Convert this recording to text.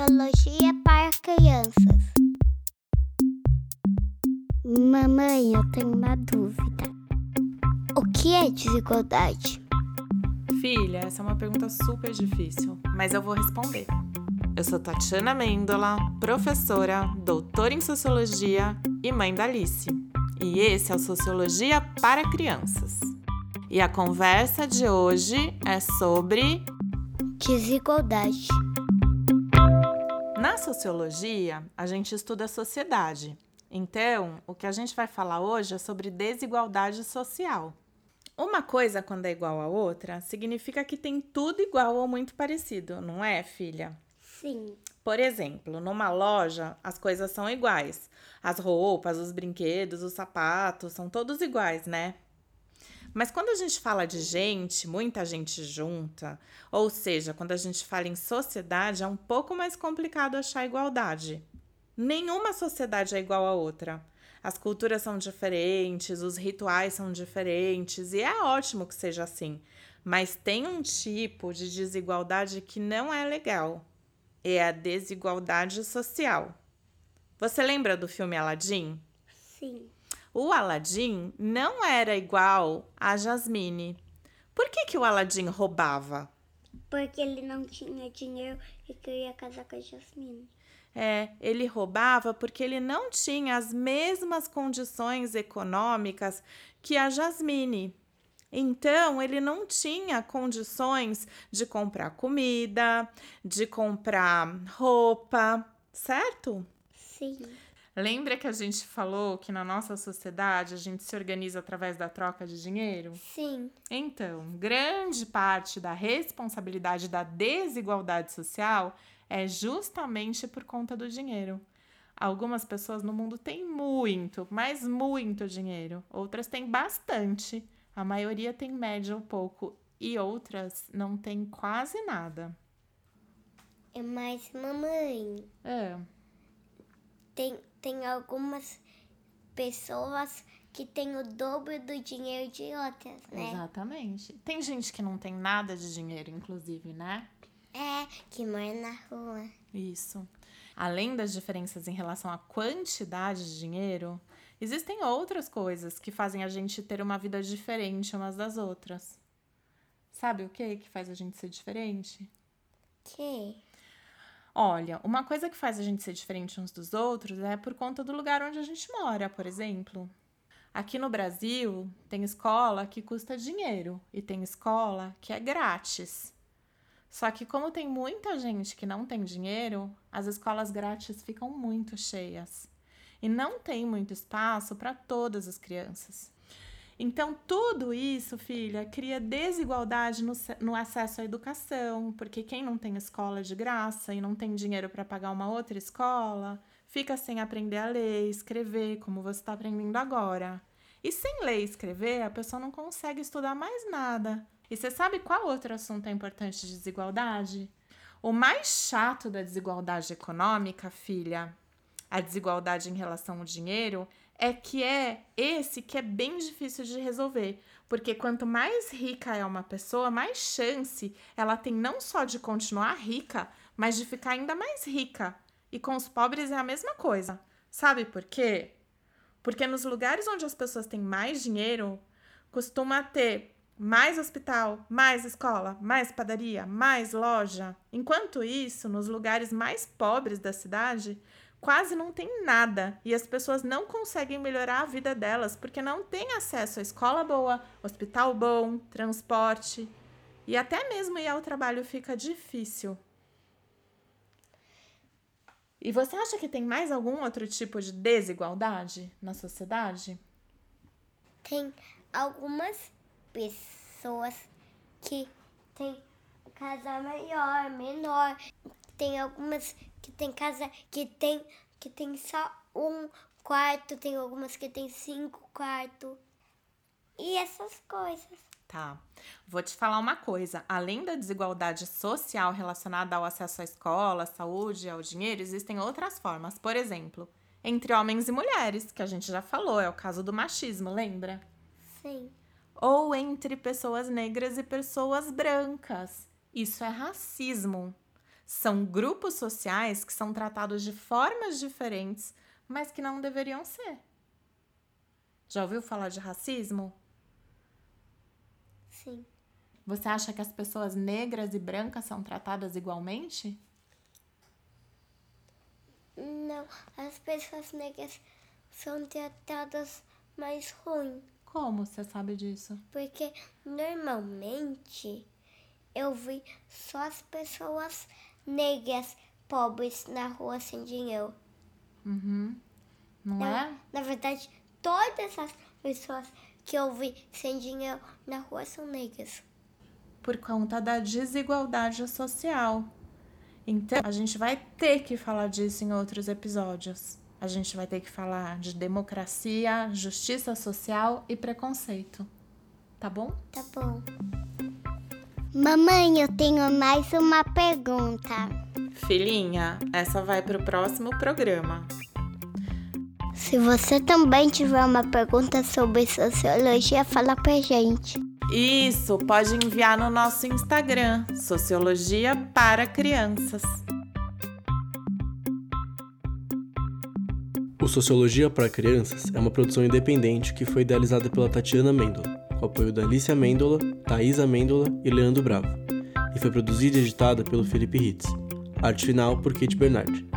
Sociologia para crianças. Mamãe, eu tenho uma dúvida. O que é desigualdade? Filha, essa é uma pergunta super difícil, mas eu vou responder. Eu sou Tatiana Mendola, professora, doutora em sociologia e mãe da Alice. E esse é o Sociologia para Crianças. E a conversa de hoje é sobre Desigualdade. Na sociologia, a gente estuda a sociedade. Então, o que a gente vai falar hoje é sobre desigualdade social. Uma coisa, quando é igual a outra, significa que tem tudo igual ou muito parecido, não é, filha? Sim. Por exemplo, numa loja, as coisas são iguais. As roupas, os brinquedos, os sapatos, são todos iguais, né? Mas quando a gente fala de gente, muita gente junta, ou seja, quando a gente fala em sociedade, é um pouco mais complicado achar igualdade. Nenhuma sociedade é igual a outra. As culturas são diferentes, os rituais são diferentes, e é ótimo que seja assim. Mas tem um tipo de desigualdade que não é legal. É a desigualdade social. Você lembra do filme Aladdin? Sim. O Aladdin não era igual a Jasmine. Por que, que o Aladdin roubava? Porque ele não tinha dinheiro e queria casar com a Jasmine. É, ele roubava porque ele não tinha as mesmas condições econômicas que a Jasmine. Então, ele não tinha condições de comprar comida, de comprar roupa, certo? Sim. Lembra que a gente falou que na nossa sociedade a gente se organiza através da troca de dinheiro? Sim. Então, grande parte da responsabilidade da desigualdade social é justamente por conta do dinheiro. Algumas pessoas no mundo têm muito, mas muito dinheiro. Outras têm bastante. A maioria tem médio ou pouco. E outras não têm quase nada. É mais mamãe. É. Tem, tem algumas pessoas que têm o dobro do dinheiro de outras, né? Exatamente. Tem gente que não tem nada de dinheiro, inclusive, né? É, que mora na rua. Isso. Além das diferenças em relação à quantidade de dinheiro, existem outras coisas que fazem a gente ter uma vida diferente umas das outras. Sabe o que que faz a gente ser diferente? Que? Olha, uma coisa que faz a gente ser diferente uns dos outros é por conta do lugar onde a gente mora, por exemplo. Aqui no Brasil, tem escola que custa dinheiro e tem escola que é grátis. Só que, como tem muita gente que não tem dinheiro, as escolas grátis ficam muito cheias e não tem muito espaço para todas as crianças. Então, tudo isso, filha, cria desigualdade no, no, acesso à educação, porque quem não tem escola de graça e não tem dinheiro para pagar uma outra escola, fica sem aprender a ler, escrever, como você está aprendendo agora. E sem ler e escrever, a pessoa não consegue estudar mais nada. E você sabe qual outro assunto é importante de desigualdade? O mais chato da desigualdade econômica, filha, a desigualdade em relação ao dinheiro, é que é esse que é bem difícil de resolver. Porque quanto mais rica é uma pessoa, mais chance ela tem não só de continuar rica, mas de ficar ainda mais rica. E com os pobres é a mesma coisa. Sabe por quê? Porque nos lugares onde as pessoas têm mais dinheiro, costuma ter mais hospital, mais escola, mais padaria, mais loja. Enquanto isso, nos lugares mais pobres da cidade, quase não tem nada e as pessoas não conseguem melhorar a vida delas porque não têm acesso a escola boa, hospital bom, transporte e até mesmo ir ao trabalho fica difícil. E você acha que tem mais algum outro tipo de desigualdade na sociedade? Tem algumas pessoas que têm casa maior, menor. Tem algumas que tem casa que tem que tem só um quarto, tem algumas que tem cinco quartos. E essas coisas. Tá. Vou te falar uma coisa. Além da desigualdade social relacionada ao acesso à escola, à saúde, ao dinheiro, existem outras formas. Por exemplo, entre homens e mulheres, que a gente já falou, é o caso do machismo, lembra? Sim. Ou entre pessoas negras e pessoas brancas. Isso é racismo. São grupos sociais que são tratados de formas diferentes, mas que não deveriam ser. Já ouviu falar de racismo? Sim. Você acha que as pessoas negras e brancas são tratadas igualmente? Não, as pessoas negras são tratadas mais ruim. Como você sabe disso? Porque normalmente eu vi só as pessoas negras pobres na rua sem dinheiro. Uhum. Não, Não, é? Na verdade, todas as pessoas que eu vi sem dinheiro na rua são negras. Por conta da desigualdade social. Então, a gente vai ter que falar disso em outros episódios. A gente vai ter que falar de democracia, justiça social e preconceito. Tá bom? Tá bom. Mamãe, eu tenho mais uma pergunta. Filhinha, essa vai para o próximo programa. Se você também tiver uma pergunta sobre sociologia, fala pra gente. Isso, pode enviar no nosso Instagram, Sociologia para Crianças. O Sociologia para Crianças é uma produção independente que foi idealizada pela Tatiana Mendola, com apoio da Alicia Mendola, Thaisa Mendola e Leandro Bravo, e foi produzida e editada pelo Felipe Ritz. Arte final por Kate Bernardi.